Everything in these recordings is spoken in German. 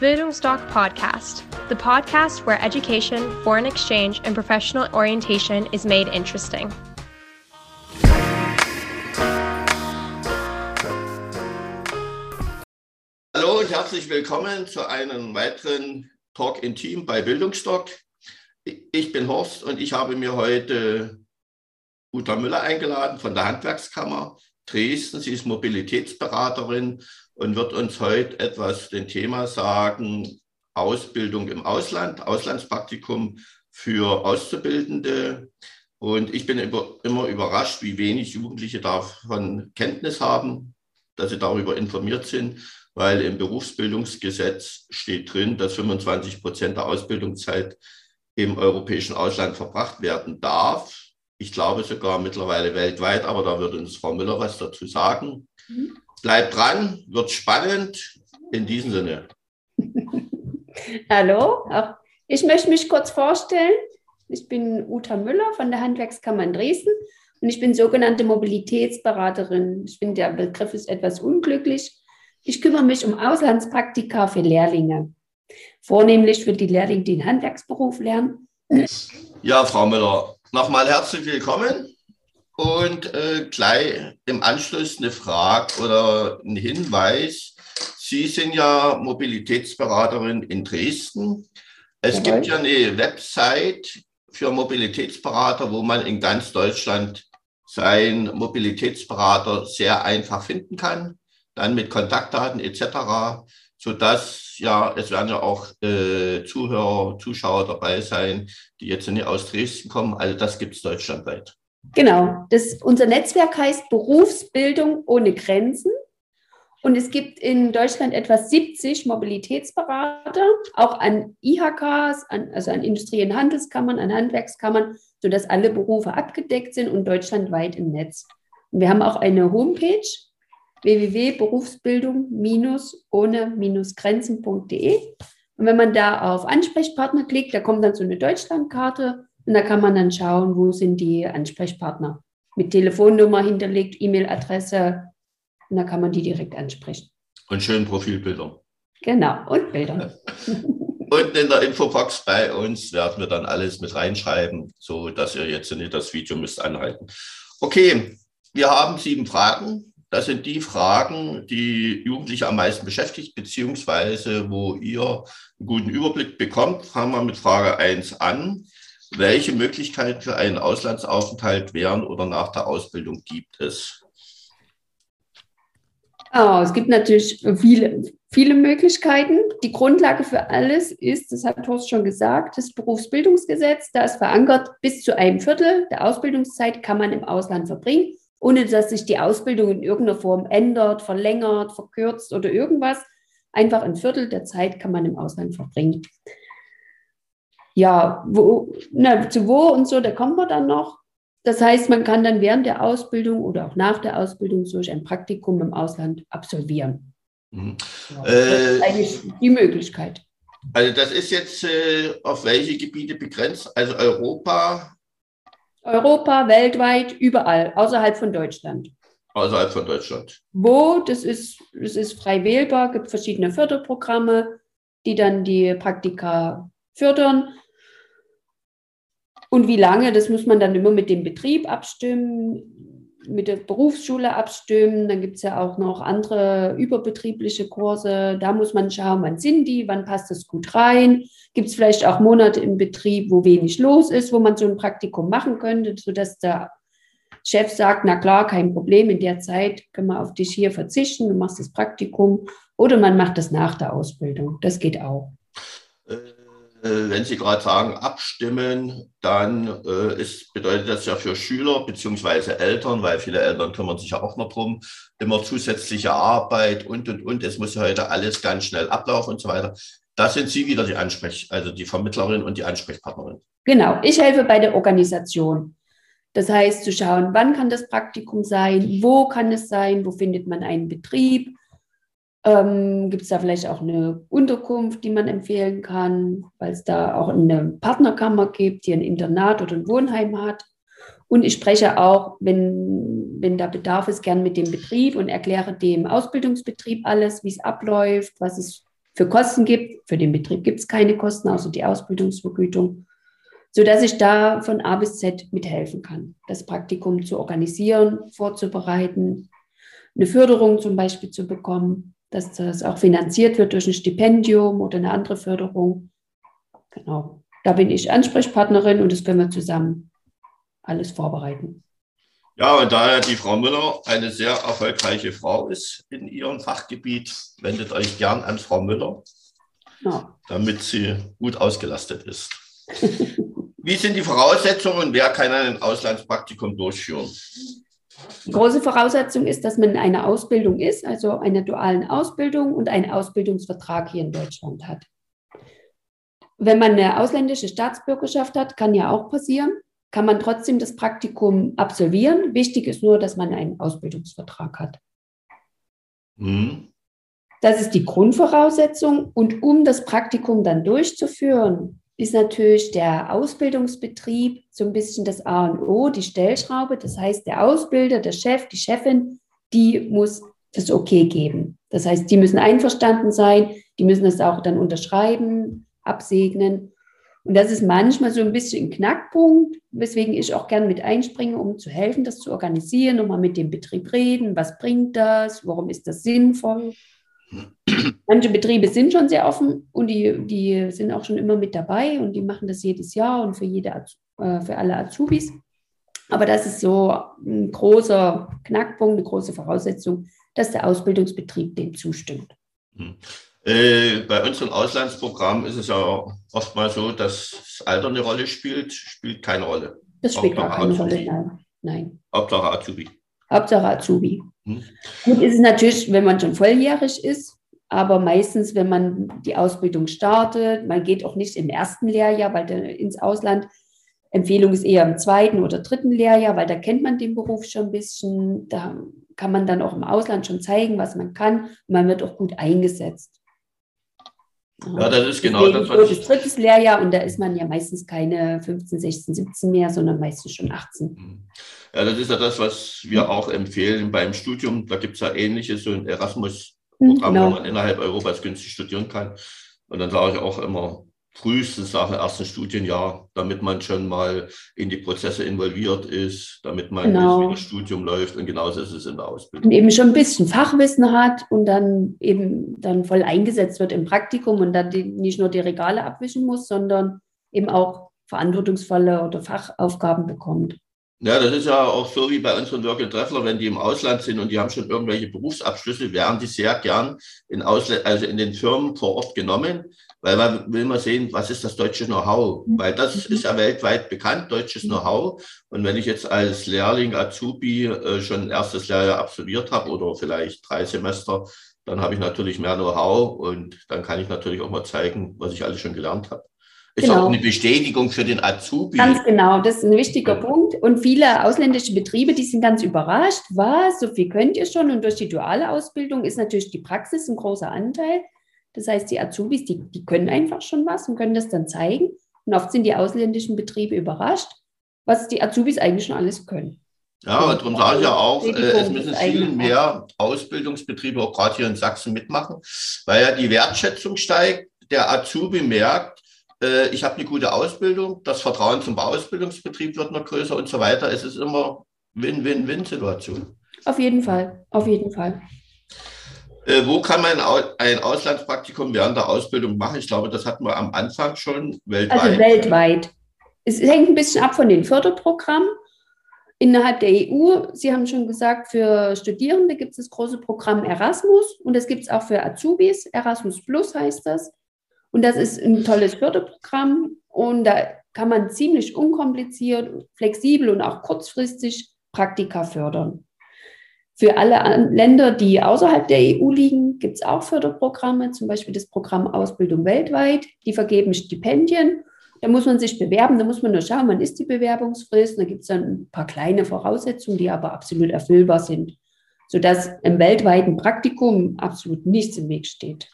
Bildungsdoc Podcast, the podcast where education, foreign exchange, and professional orientation is made interesting. Hallo und herzlich willkommen zu einem weiteren Talk in Team bei Bildungsdoc. Ich bin Horst und ich habe mir heute Uta Müller eingeladen von der Handwerkskammer Dresden. Sie ist Mobilitätsberaterin und wird uns heute etwas den Thema sagen, Ausbildung im Ausland, Auslandspraktikum für Auszubildende. Und ich bin immer überrascht, wie wenig Jugendliche davon Kenntnis haben, dass sie darüber informiert sind, weil im Berufsbildungsgesetz steht drin, dass 25 Prozent der Ausbildungszeit im europäischen Ausland verbracht werden darf. Ich glaube sogar mittlerweile weltweit, aber da würde uns Frau Müller was dazu sagen. Mhm. Bleibt dran, wird spannend. In diesem Sinne. Hallo, ich möchte mich kurz vorstellen. Ich bin Uta Müller von der Handwerkskammer in Dresden und ich bin sogenannte Mobilitätsberaterin. Ich finde, der Begriff ist etwas unglücklich. Ich kümmere mich um Auslandspraktika für Lehrlinge, vornehmlich für die Lehrlinge, die den Handwerksberuf lernen. Ja, Frau Müller, nochmal herzlich willkommen. Und äh, gleich im Anschluss eine Frage oder ein Hinweis. Sie sind ja Mobilitätsberaterin in Dresden. Es okay. gibt ja eine Website für Mobilitätsberater, wo man in ganz Deutschland seinen Mobilitätsberater sehr einfach finden kann, dann mit Kontaktdaten etc., sodass ja, es werden ja auch äh, Zuhörer, Zuschauer dabei sein, die jetzt nicht aus Dresden kommen. Also das gibt es deutschlandweit. Genau, das, unser Netzwerk heißt Berufsbildung ohne Grenzen. Und es gibt in Deutschland etwa 70 Mobilitätsberater, auch an IHKs, an, also an Industrie- und Handelskammern, an Handwerkskammern, sodass alle Berufe abgedeckt sind und deutschlandweit im Netz. Und wir haben auch eine Homepage www.berufsbildung-ohne-grenzen.de. Und wenn man da auf Ansprechpartner klickt, da kommt dann so eine Deutschlandkarte und da kann man dann schauen, wo sind die Ansprechpartner. Mit Telefonnummer hinterlegt, E-Mail-Adresse. Und da kann man die direkt ansprechen. Und schönen Profilbilder. Genau, und Bilder. und in der Infobox bei uns werden wir dann alles mit reinschreiben, so dass ihr jetzt nicht das Video müsst anhalten. Okay, wir haben sieben Fragen. Das sind die Fragen, die Jugendliche am meisten beschäftigt, beziehungsweise wo ihr einen guten Überblick bekommt. Fangen wir mit Frage 1 an welche Möglichkeiten für einen Auslandsaufenthalt während oder nach der Ausbildung gibt es? Oh, es gibt natürlich viele, viele Möglichkeiten. Die Grundlage für alles ist, das hat Horst schon gesagt, das Berufsbildungsgesetz. Da ist verankert, bis zu einem Viertel der Ausbildungszeit kann man im Ausland verbringen, ohne dass sich die Ausbildung in irgendeiner Form ändert, verlängert, verkürzt oder irgendwas. Einfach ein Viertel der Zeit kann man im Ausland verbringen ja, wo, na, zu wo und so, da kommen wir dann noch. Das heißt, man kann dann während der Ausbildung oder auch nach der Ausbildung durch ein Praktikum im Ausland absolvieren. Mhm. Ja, äh, eigentlich die Möglichkeit. Also das ist jetzt äh, auf welche Gebiete begrenzt? Also Europa? Europa, weltweit, überall, außerhalb von Deutschland. Außerhalb von Deutschland. Wo, das ist, das ist frei wählbar, gibt verschiedene Förderprogramme, die dann die Praktika fördern. Und wie lange, das muss man dann immer mit dem Betrieb abstimmen, mit der Berufsschule abstimmen. Dann gibt es ja auch noch andere überbetriebliche Kurse. Da muss man schauen, wann sind die, wann passt das gut rein. Gibt es vielleicht auch Monate im Betrieb, wo wenig los ist, wo man so ein Praktikum machen könnte, sodass der Chef sagt, na klar, kein Problem, in der Zeit können wir auf dich hier verzichten, du machst das Praktikum. Oder man macht das nach der Ausbildung. Das geht auch. Äh wenn Sie gerade sagen, abstimmen, dann äh, ist, bedeutet das ja für Schüler bzw. Eltern, weil viele Eltern kümmern sich ja auch noch drum, immer zusätzliche Arbeit und, und, und. Es muss ja heute alles ganz schnell ablaufen und so weiter. Da sind Sie wieder die Ansprech, also die Vermittlerin und die Ansprechpartnerin. Genau, ich helfe bei der Organisation. Das heißt, zu schauen, wann kann das Praktikum sein, wo kann es sein, wo findet man einen Betrieb, ähm, Gibt es da vielleicht auch eine Unterkunft, die man empfehlen kann, weil es da auch eine Partnerkammer gibt, die ein Internat oder ein Wohnheim hat? Und ich spreche auch, wenn, wenn da Bedarf ist, gern mit dem Betrieb und erkläre dem Ausbildungsbetrieb alles, wie es abläuft, was es für Kosten gibt. Für den Betrieb gibt es keine Kosten, außer die Ausbildungsvergütung, sodass ich da von A bis Z mithelfen kann, das Praktikum zu organisieren, vorzubereiten, eine Förderung zum Beispiel zu bekommen, dass das auch finanziert wird durch ein Stipendium oder eine andere Förderung. Genau. Da bin ich Ansprechpartnerin und das können wir zusammen alles vorbereiten. Ja, und da die Frau Müller eine sehr erfolgreiche Frau ist in ihrem Fachgebiet, wendet euch gern an Frau Müller, ja. damit sie gut ausgelastet ist. Wie sind die Voraussetzungen und wer kann ein Auslandspraktikum durchführen? Die große Voraussetzung ist, dass man in einer Ausbildung ist, also einer dualen Ausbildung und einen Ausbildungsvertrag hier in Deutschland hat. Wenn man eine ausländische Staatsbürgerschaft hat, kann ja auch passieren, kann man trotzdem das Praktikum absolvieren. Wichtig ist nur, dass man einen Ausbildungsvertrag hat. Mhm. Das ist die Grundvoraussetzung. Und um das Praktikum dann durchzuführen, ist natürlich der Ausbildungsbetrieb so ein bisschen das A und O, die Stellschraube. Das heißt, der Ausbilder, der Chef, die Chefin, die muss das Okay geben. Das heißt, die müssen einverstanden sein, die müssen das auch dann unterschreiben, absegnen. Und das ist manchmal so ein bisschen ein Knackpunkt, weswegen ich auch gern mit einspringe, um zu helfen, das zu organisieren, nochmal mit dem Betrieb reden, was bringt das, warum ist das sinnvoll. Manche Betriebe sind schon sehr offen und die, die sind auch schon immer mit dabei und die machen das jedes Jahr und für, jede, äh, für alle Azubis. Aber das ist so ein großer Knackpunkt, eine große Voraussetzung, dass der Ausbildungsbetrieb dem zustimmt. Hm. Äh, bei unseren Auslandsprogrammen ist es ja oftmals so, dass das Alter eine Rolle spielt, spielt keine Rolle. Das spielt gar keine Rolle, nein. nein. Hauptsache Azubi. Hauptsache Azubi. Hm. Gut ist es natürlich, wenn man schon volljährig ist, aber meistens, wenn man die Ausbildung startet, man geht auch nicht im ersten Lehrjahr, weil der, ins Ausland, Empfehlung ist eher im zweiten oder dritten Lehrjahr, weil da kennt man den Beruf schon ein bisschen, da kann man dann auch im Ausland schon zeigen, was man kann und man wird auch gut eingesetzt. Ja, das ist genau das, was ich... drittes Lehrjahr und da ist man ja meistens keine 15, 16, 17 mehr, sondern meistens schon 18. Mhm. Ja, das ist ja das, was wir auch empfehlen beim Studium. Da gibt es ja ähnliches, so ein Erasmus-Programm, genau. wo man innerhalb Europas günstig studieren kann. Und dann sage ich auch immer, frühestens nach dem ersten Studienjahr, damit man schon mal in die Prozesse involviert ist, damit man genau. wie das Studium läuft. Und genauso ist es in der Ausbildung. Und eben schon ein bisschen Fachwissen hat und dann eben dann voll eingesetzt wird im Praktikum und dann die, nicht nur die Regale abwischen muss, sondern eben auch verantwortungsvolle oder Fachaufgaben bekommt. Ja, das ist ja auch so wie bei unseren Work and Treffler, wenn die im Ausland sind und die haben schon irgendwelche Berufsabschlüsse, werden die sehr gern in, Ausl also in den Firmen vor Ort genommen, weil man will mal sehen, was ist das deutsche Know-how, weil das mhm. ist ja weltweit bekannt, deutsches mhm. Know-how. Und wenn ich jetzt als Lehrling, Azubi äh, schon ein erstes Lehrjahr absolviert habe oder vielleicht drei Semester, dann habe ich natürlich mehr Know-how und dann kann ich natürlich auch mal zeigen, was ich alles schon gelernt habe. Ist genau. auch eine Bestätigung für den Azubi. Ganz genau, das ist ein wichtiger ja. Punkt. Und viele ausländische Betriebe, die sind ganz überrascht, was, so viel könnt ihr schon. Und durch die duale Ausbildung ist natürlich die Praxis ein großer Anteil. Das heißt, die Azubis, die, die können einfach schon was und können das dann zeigen. Und oft sind die ausländischen Betriebe überrascht, was die Azubis eigentlich schon alles können. Ja, und darum sage ich ja auch, äh, es müssen viel mehr Ausbildungsbetriebe, auch gerade hier in Sachsen, mitmachen, weil ja die Wertschätzung steigt. Der Azubi merkt, äh, ich habe eine gute Ausbildung, das Vertrauen zum Ausbildungsbetrieb wird noch größer und so weiter. Es ist immer Win-Win-Win-Situation. Auf jeden Fall, auf jeden Fall. Äh, wo kann man ein Auslandspraktikum während der Ausbildung machen? Ich glaube, das hatten wir am Anfang schon weltweit. Also weltweit. Es hängt ein bisschen ab von den Förderprogrammen innerhalb der EU. Sie haben schon gesagt, für Studierende gibt es das große Programm Erasmus und das gibt es auch für Azubis. Erasmus Plus heißt das. Und das ist ein tolles Förderprogramm und da kann man ziemlich unkompliziert, flexibel und auch kurzfristig Praktika fördern. Für alle Länder, die außerhalb der EU liegen, gibt es auch Förderprogramme, zum Beispiel das Programm Ausbildung weltweit. Die vergeben Stipendien. Da muss man sich bewerben, da muss man nur schauen, wann ist die Bewerbungsfrist. Da gibt es dann ein paar kleine Voraussetzungen, die aber absolut erfüllbar sind, sodass im weltweiten Praktikum absolut nichts im Weg steht.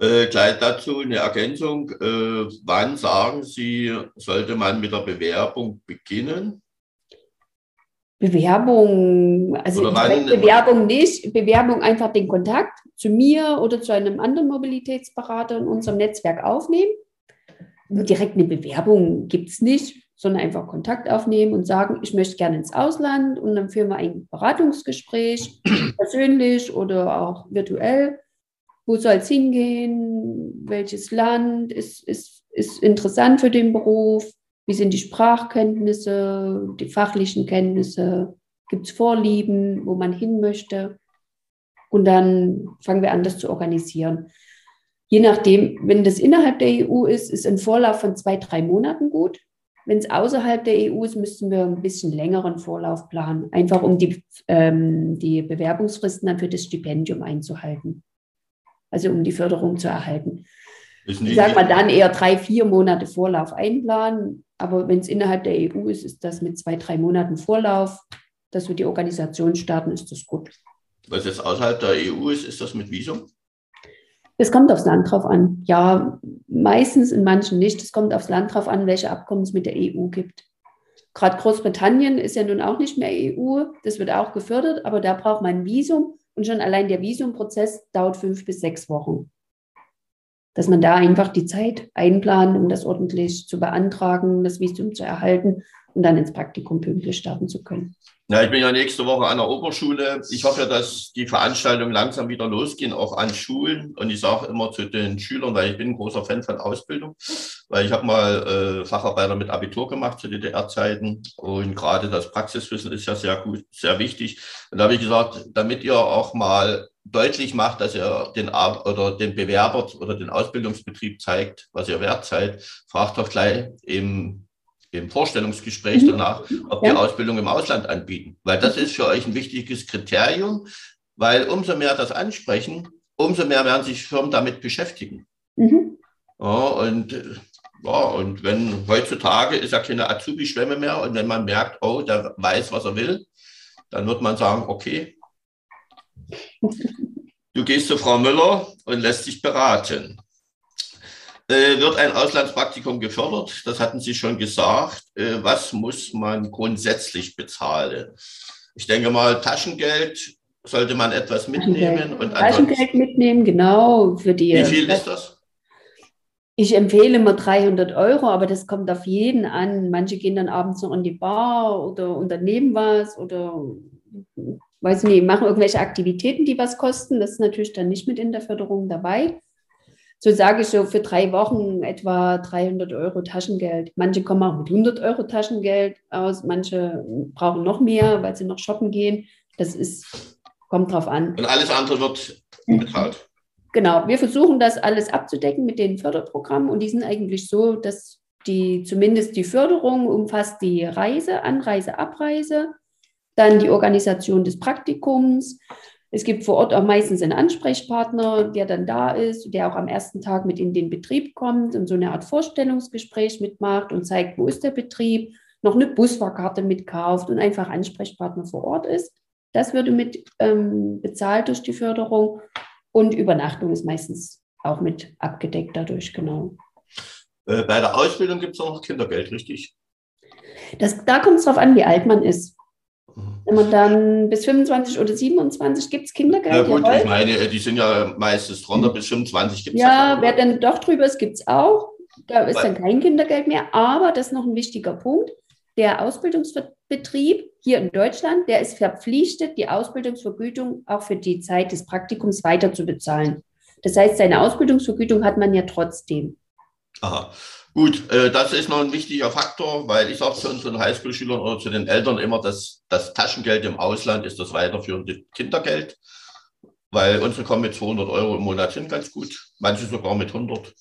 Äh, gleich dazu eine Ergänzung. Äh, wann sagen Sie, sollte man mit der Bewerbung beginnen? Bewerbung, also Bewerbung nicht, Bewerbung einfach den Kontakt zu mir oder zu einem anderen Mobilitätsberater in unserem Netzwerk aufnehmen. Direkt eine Bewerbung gibt es nicht, sondern einfach Kontakt aufnehmen und sagen, ich möchte gerne ins Ausland und dann führen wir ein Beratungsgespräch, persönlich oder auch virtuell. Wo soll es hingehen? Welches Land ist, ist, ist interessant für den Beruf? Wie sind die Sprachkenntnisse, die fachlichen Kenntnisse? Gibt es Vorlieben, wo man hin möchte? Und dann fangen wir an, das zu organisieren. Je nachdem, wenn das innerhalb der EU ist, ist ein Vorlauf von zwei, drei Monaten gut. Wenn es außerhalb der EU ist, müssten wir ein bisschen längeren Vorlauf planen, einfach um die, ähm, die Bewerbungsfristen dann für das Stipendium einzuhalten. Also um die Förderung zu erhalten. Ich sage mal dann eher drei, vier Monate Vorlauf einplanen. Aber wenn es innerhalb der EU ist, ist das mit zwei, drei Monaten Vorlauf, dass wir die Organisation starten, ist das gut. Was jetzt außerhalb der EU ist, ist das mit Visum? Es kommt aufs Land drauf an. Ja, meistens in manchen nicht. Es kommt aufs Land drauf an, welche Abkommen es mit der EU gibt. Gerade Großbritannien ist ja nun auch nicht mehr EU. Das wird auch gefördert, aber da braucht man ein Visum. Und schon allein der Visumprozess dauert fünf bis sechs Wochen. Dass man da einfach die Zeit einplant, um das ordentlich zu beantragen, das Visum zu erhalten und dann ins Praktikum pünktlich starten zu können. Ja, ich bin ja nächste Woche an der Oberschule. Ich hoffe, dass die Veranstaltungen langsam wieder losgehen, auch an Schulen. Und ich sage immer zu den Schülern, weil ich bin ein großer Fan von Ausbildung, weil ich habe mal äh, Facharbeiter mit Abitur gemacht zu DDR-Zeiten. Und gerade das Praxiswissen ist ja sehr gut, sehr wichtig. Und da habe ich gesagt, damit ihr auch mal deutlich macht, dass ihr den oder den Bewerber oder den Ausbildungsbetrieb zeigt, was ihr wert seid, fragt doch gleich im im Vorstellungsgespräch mhm. danach, ob ja. wir Ausbildung im Ausland anbieten. Weil das ist für euch ein wichtiges Kriterium, weil umso mehr das ansprechen, umso mehr werden sich Firmen damit beschäftigen. Mhm. Ja, und, ja, und wenn heutzutage ist ja keine Azubi-Schwemme mehr und wenn man merkt, oh, der weiß, was er will, dann wird man sagen, okay, du gehst zu Frau Müller und lässt dich beraten äh, wird ein Auslandspraktikum gefördert. Das hatten Sie schon gesagt. Äh, was muss man grundsätzlich bezahlen? Ich denke mal, Taschengeld sollte man etwas mitnehmen. Und Taschengeld mitnehmen, genau. Für die, Wie viel ist das? Ich empfehle immer 300 Euro, aber das kommt auf jeden an. Manche gehen dann abends noch in die Bar oder unternehmen was oder weiß nicht, machen irgendwelche Aktivitäten, die was kosten. Das ist natürlich dann nicht mit in der Förderung dabei so sage ich so für drei Wochen etwa 300 Euro Taschengeld. Manche kommen auch mit 100 Euro Taschengeld aus, manche brauchen noch mehr, weil sie noch shoppen gehen. Das ist, kommt drauf an. Und alles andere wird bezahlt. Genau, wir versuchen das alles abzudecken mit den Förderprogrammen und die sind eigentlich so, dass die zumindest die Förderung umfasst die Reise, Anreise, Abreise, dann die Organisation des Praktikums, es gibt vor Ort auch meistens einen Ansprechpartner, der dann da ist, der auch am ersten Tag mit in den Betrieb kommt und so eine Art Vorstellungsgespräch mitmacht und zeigt, wo ist der Betrieb, noch eine Busfahrkarte mitkauft und einfach Ansprechpartner vor Ort ist. Das würde mit ähm, bezahlt durch die Förderung und Übernachtung ist meistens auch mit abgedeckt dadurch, genau. Äh, bei der Ausbildung gibt es auch noch Kindergeld, richtig? Das, da kommt es darauf an, wie alt man ist. Wenn man dann bis 25 oder 27 gibt es Kindergeld. Ja gut, ich meine, die sind ja meistens drunter, bis 25 gibt es Ja, wer dann doch drüber ist, gibt es auch. Da ist dann kein Kindergeld mehr. Aber das ist noch ein wichtiger Punkt. Der Ausbildungsbetrieb hier in Deutschland, der ist verpflichtet, die Ausbildungsvergütung auch für die Zeit des Praktikums weiter zu bezahlen. Das heißt, seine Ausbildungsvergütung hat man ja trotzdem. Aha. Gut, äh, das ist noch ein wichtiger Faktor, weil ich sage zu unseren Highschool-Schülern oder zu den Eltern immer, dass das Taschengeld im Ausland ist das weiterführende Kindergeld, weil unsere kommen mit 200 Euro im Monat hin ganz gut, manche sogar mit 100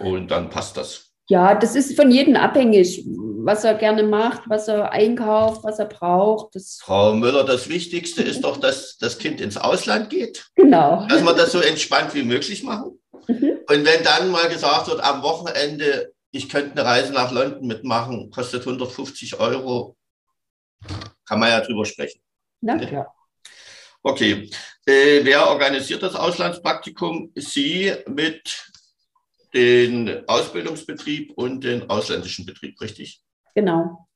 und dann passt das. Ja, das ist von jedem abhängig, was er gerne macht, was er einkauft, was er braucht. Das Frau Müller, das Wichtigste ist doch, dass das Kind ins Ausland geht. Genau. Dass wir das so entspannt wie möglich machen. Mhm. Und wenn dann mal gesagt wird, am Wochenende ich könnte eine Reise nach London mitmachen, kostet 150 Euro. Kann man ja drüber sprechen. Na klar. Okay. Äh, wer organisiert das Auslandspraktikum? Sie mit dem Ausbildungsbetrieb und dem ausländischen Betrieb, richtig? Genau.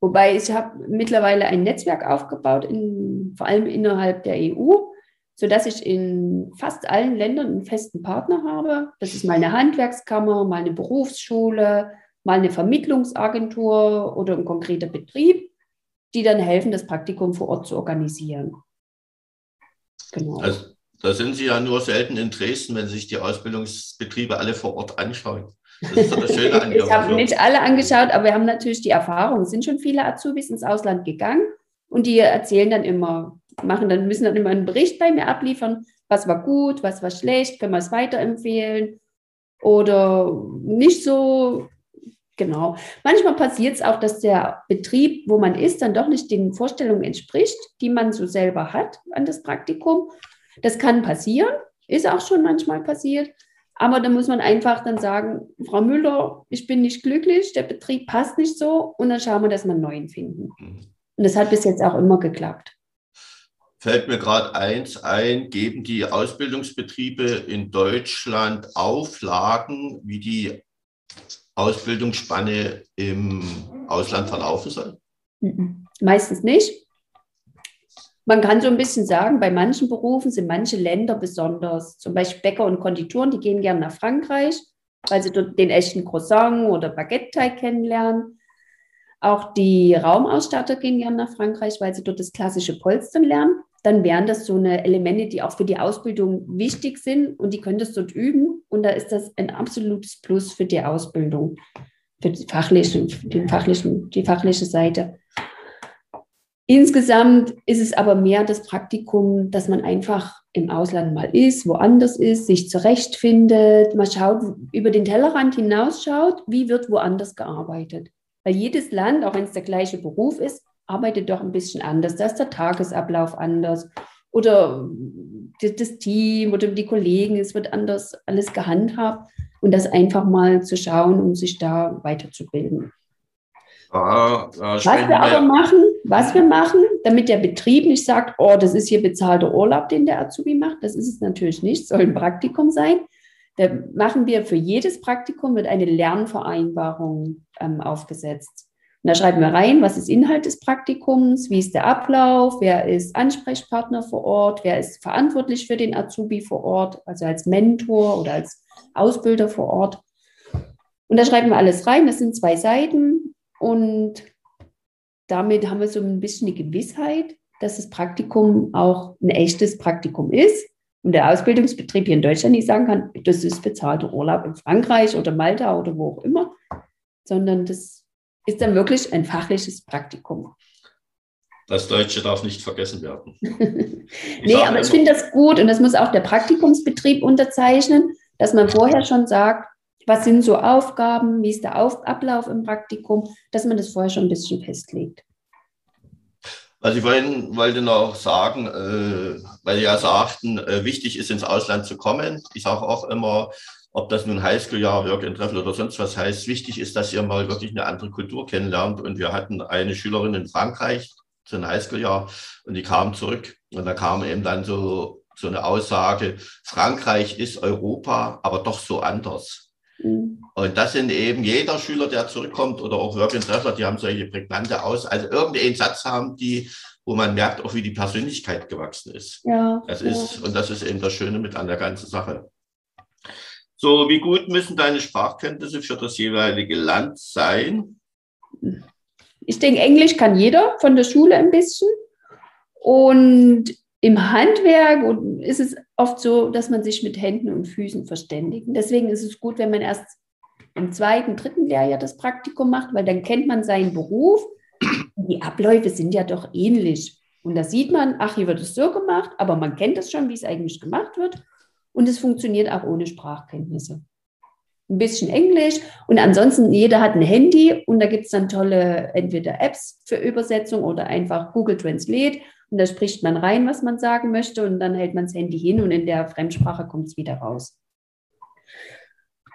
Wobei ich habe mittlerweile ein Netzwerk aufgebaut, in, vor allem innerhalb der EU, sodass ich in fast allen Ländern einen festen Partner habe. Das ist mal eine Handwerkskammer, mal eine Berufsschule, mal eine Vermittlungsagentur oder ein konkreter Betrieb, die dann helfen, das Praktikum vor Ort zu organisieren. Genau. Also, da sind Sie ja nur selten in Dresden, wenn Sie sich die Ausbildungsbetriebe alle vor Ort anschauen. Das ist das Schöne an Ich habe nicht alle angeschaut, aber wir haben natürlich die Erfahrung. Es sind schon viele Azubis ins Ausland gegangen und die erzählen dann immer, machen dann, müssen dann immer einen Bericht bei mir abliefern, was war gut, was war schlecht, können wir es weiterempfehlen oder nicht so. Genau. Manchmal passiert es auch, dass der Betrieb, wo man ist, dann doch nicht den Vorstellungen entspricht, die man so selber hat an das Praktikum. Das kann passieren, ist auch schon manchmal passiert. Aber da muss man einfach dann sagen, Frau Müller, ich bin nicht glücklich, der Betrieb passt nicht so und dann schauen wir, dass wir einen neuen finden. Mhm. Und das hat bis jetzt auch immer geklappt. Fällt mir gerade eins ein, geben die Ausbildungsbetriebe in Deutschland Auflagen, wie die Ausbildungsspanne im Ausland verlaufen soll? Meistens nicht. Man kann so ein bisschen sagen, bei manchen Berufen sind manche Länder besonders. Zum Beispiel Bäcker und Konditoren, die gehen gerne nach Frankreich, weil sie dort den echten Croissant oder Baguette-Teig kennenlernen. Auch die Raumausstatter gehen gerne nach Frankreich, weil sie dort das klassische Polstern lernen. Dann wären das so eine Elemente, die auch für die Ausbildung wichtig sind und die können das dort üben. Und da ist das ein absolutes Plus für die Ausbildung, für die fachliche, den fachlichen, die fachliche Seite. Insgesamt ist es aber mehr das Praktikum, dass man einfach im Ausland mal ist, woanders ist, sich zurechtfindet, mal schaut, über den Tellerrand hinausschaut, wie wird woanders gearbeitet. Weil jedes Land, auch wenn es der gleiche Beruf ist, arbeitet doch ein bisschen anders. Da ist der Tagesablauf anders oder das Team oder die Kollegen, es wird anders alles gehandhabt und das einfach mal zu schauen, um sich da weiterzubilden. Ah, was wir aber machen, was wir machen, damit der Betrieb nicht sagt, oh, das ist hier bezahlter Urlaub, den der Azubi macht, das ist es natürlich nicht, soll ein Praktikum sein. Da machen wir für jedes Praktikum wird eine Lernvereinbarung ähm, aufgesetzt. Und da schreiben wir rein, was ist Inhalt des Praktikums, wie ist der Ablauf, wer ist Ansprechpartner vor Ort, wer ist verantwortlich für den Azubi vor Ort, also als Mentor oder als Ausbilder vor Ort. Und da schreiben wir alles rein, das sind zwei Seiten und damit haben wir so ein bisschen die Gewissheit, dass das Praktikum auch ein echtes Praktikum ist. Und der Ausbildungsbetrieb hier in Deutschland nicht sagen kann, das ist bezahlter Urlaub in Frankreich oder Malta oder wo auch immer, sondern das ist dann wirklich ein fachliches Praktikum. Das Deutsche darf nicht vergessen werden. nee, aber ich finde das gut und das muss auch der Praktikumsbetrieb unterzeichnen, dass man vorher schon sagt, was sind so Aufgaben, wie ist der Auf Ablauf im Praktikum, dass man das vorher schon ein bisschen festlegt. Also ich wollte, wollte noch sagen, äh, weil Sie ja sagten, äh, wichtig ist ins Ausland zu kommen. Ich sage auch immer, ob das nun Highschool-Jahr, Work and Travel oder sonst was heißt, wichtig ist, dass ihr mal wirklich eine andere Kultur kennenlernt. Und wir hatten eine Schülerin in Frankreich zu einem Highschool-Jahr und die kam zurück und da kam eben dann so, so eine Aussage, Frankreich ist Europa, aber doch so anders. Mhm. Und das sind eben jeder Schüler, der zurückkommt oder auch Work and Treffer, die haben solche prägnante Aus, also irgendeinen Satz haben, die, wo man merkt, auch wie die Persönlichkeit gewachsen ist. Ja, das ist, ja. und das ist eben das Schöne mit an der ganzen Sache. So, wie gut müssen deine Sprachkenntnisse für das jeweilige Land sein? Ich denke, Englisch kann jeder von der Schule ein bisschen. Und im Handwerk ist es oft so, dass man sich mit Händen und Füßen verständigt. Deswegen ist es gut, wenn man erst im zweiten, dritten Lehrjahr das Praktikum macht, weil dann kennt man seinen Beruf. Die Abläufe sind ja doch ähnlich. Und da sieht man, ach, hier wird es so gemacht, aber man kennt es schon, wie es eigentlich gemacht wird. Und es funktioniert auch ohne Sprachkenntnisse. Ein bisschen Englisch und ansonsten jeder hat ein Handy und da gibt es dann tolle entweder Apps für Übersetzung oder einfach Google Translate und da spricht man rein, was man sagen möchte und dann hält man das Handy hin und in der Fremdsprache kommt es wieder raus.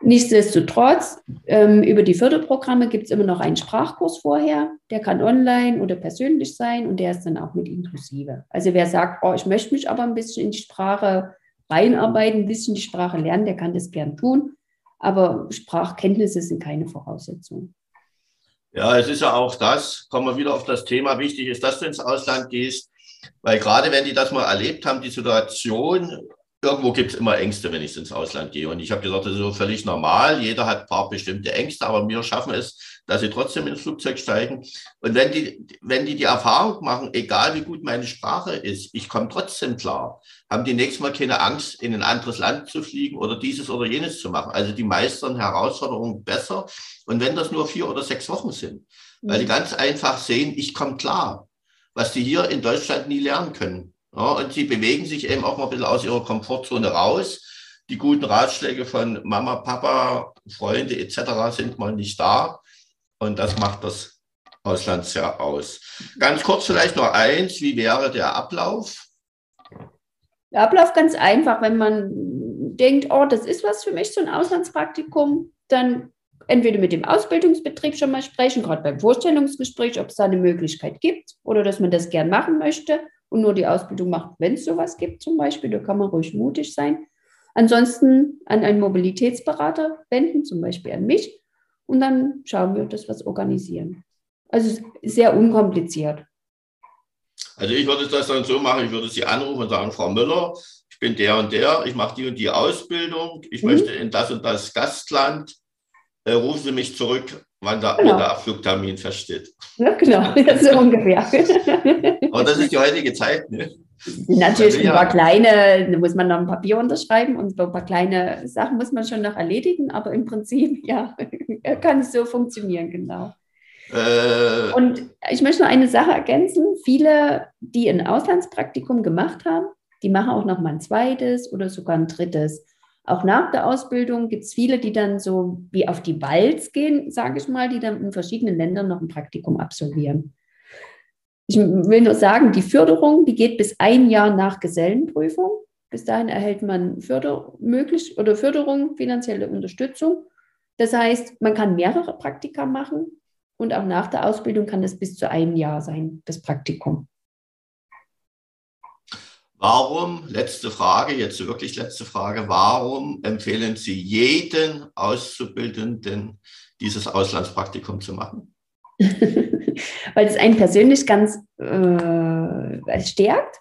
Nichtsdestotrotz, ähm, über die Förderprogramme gibt es immer noch einen Sprachkurs vorher. Der kann online oder persönlich sein und der ist dann auch mit inklusive. Also wer sagt, oh, ich möchte mich aber ein bisschen in die Sprache reinarbeiten, ein bisschen die Sprache lernen, der kann das gern tun. Aber Sprachkenntnisse sind keine Voraussetzung. Ja, es ist ja auch das, kommen wir wieder auf das Thema, wichtig ist, dass du ins Ausland gehst, weil gerade wenn die das mal erlebt haben, die Situation, irgendwo gibt es immer Ängste, wenn ich ins Ausland gehe. Und ich habe gesagt, das ist so völlig normal. Jeder hat ein paar bestimmte Ängste, aber wir schaffen es, dass sie trotzdem ins Flugzeug steigen. Und wenn die, wenn die die Erfahrung machen, egal wie gut meine Sprache ist, ich komme trotzdem klar, haben die nächstes Mal keine Angst, in ein anderes Land zu fliegen oder dieses oder jenes zu machen. Also die meistern Herausforderungen besser. Und wenn das nur vier oder sechs Wochen sind, weil die mhm. ganz einfach sehen, ich komme klar, was die hier in Deutschland nie lernen können. Ja, und sie bewegen sich eben auch mal ein bisschen aus ihrer Komfortzone raus. Die guten Ratschläge von Mama, Papa, Freunde etc. sind mal nicht da. Und das macht das Auslandsjahr aus. Ganz kurz vielleicht noch eins, wie wäre der Ablauf? Der Ablauf ganz einfach, wenn man denkt, oh, das ist was für mich, so ein Auslandspraktikum, dann entweder mit dem Ausbildungsbetrieb schon mal sprechen, gerade beim Vorstellungsgespräch, ob es da eine Möglichkeit gibt oder dass man das gern machen möchte und nur die Ausbildung macht, wenn es sowas gibt zum Beispiel. Da kann man ruhig mutig sein. Ansonsten an einen Mobilitätsberater wenden, zum Beispiel an mich. Und dann schauen wir, dass wir es organisieren. Also sehr unkompliziert. Also ich würde das dann so machen, ich würde Sie anrufen und sagen, Frau Müller, ich bin der und der, ich mache die und die Ausbildung, ich mhm. möchte in das und das Gastland, äh, rufen Sie mich zurück, wann der, genau. der Abflugtermin feststeht. Ja, genau, so ungefähr. Aber das ist die heutige Zeit. Ne? Natürlich also, ein paar kleine, da muss man noch ein Papier unterschreiben und ein paar kleine Sachen muss man schon noch erledigen, aber im Prinzip, ja, kann es so funktionieren, genau. Äh, und ich möchte noch eine Sache ergänzen. Viele, die ein Auslandspraktikum gemacht haben, die machen auch noch mal ein zweites oder sogar ein drittes. Auch nach der Ausbildung gibt es viele, die dann so wie auf die Walz gehen, sage ich mal, die dann in verschiedenen Ländern noch ein Praktikum absolvieren. Ich will nur sagen, die Förderung, die geht bis ein Jahr nach Gesellenprüfung. Bis dahin erhält man Förder möglich oder Förderung, finanzielle Unterstützung. Das heißt, man kann mehrere Praktika machen und auch nach der Ausbildung kann das bis zu einem Jahr sein, das Praktikum. Warum, letzte Frage, jetzt wirklich letzte Frage, warum empfehlen Sie jeden Auszubildenden, dieses Auslandspraktikum zu machen? Weil es einen persönlich ganz äh, stärkt.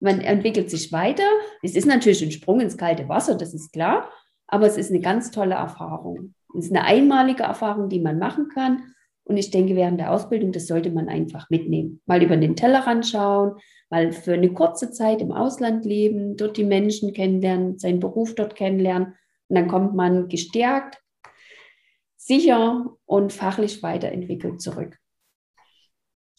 Man entwickelt sich weiter. Es ist natürlich ein Sprung ins kalte Wasser, das ist klar, aber es ist eine ganz tolle Erfahrung. Es ist eine einmalige Erfahrung, die man machen kann. Und ich denke, während der Ausbildung, das sollte man einfach mitnehmen. Mal über den Tellerrand schauen, mal für eine kurze Zeit im Ausland leben, dort die Menschen kennenlernen, seinen Beruf dort kennenlernen. Und dann kommt man gestärkt, sicher und fachlich weiterentwickelt zurück.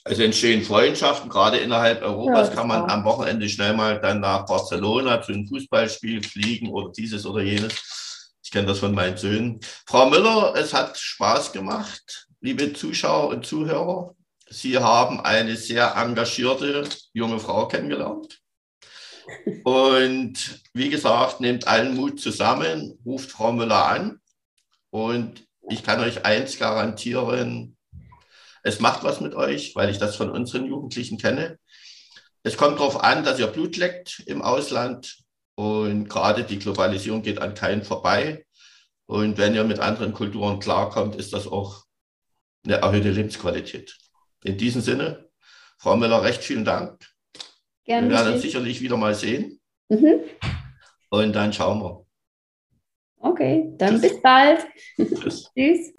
Also entstehen Freundschaften, gerade innerhalb Europas ja, kann man auch. am Wochenende schnell mal dann nach Barcelona zu einem Fußballspiel fliegen oder dieses oder jenes. Ich kenne das von meinen Söhnen. Frau Müller, es hat Spaß gemacht liebe Zuschauer und Zuhörer, Sie haben eine sehr engagierte junge Frau kennengelernt. Und wie gesagt, nehmt allen Mut zusammen, ruft Frau Müller an. Und ich kann euch eins garantieren, es macht was mit euch, weil ich das von unseren Jugendlichen kenne. Es kommt darauf an, dass ihr Blut leckt im Ausland. Und gerade die Globalisierung geht an keinen vorbei. Und wenn ihr mit anderen Kulturen klarkommt, ist das auch eine erhöhte Lebensqualität. In diesem Sinne, Frau Müller, recht vielen Dank. Gerne. Wir werden uns sicherlich wieder mal sehen. Mhm. Und dann schauen wir. Okay, dann Tschüss. bis bald. Tschüss. Tschüss.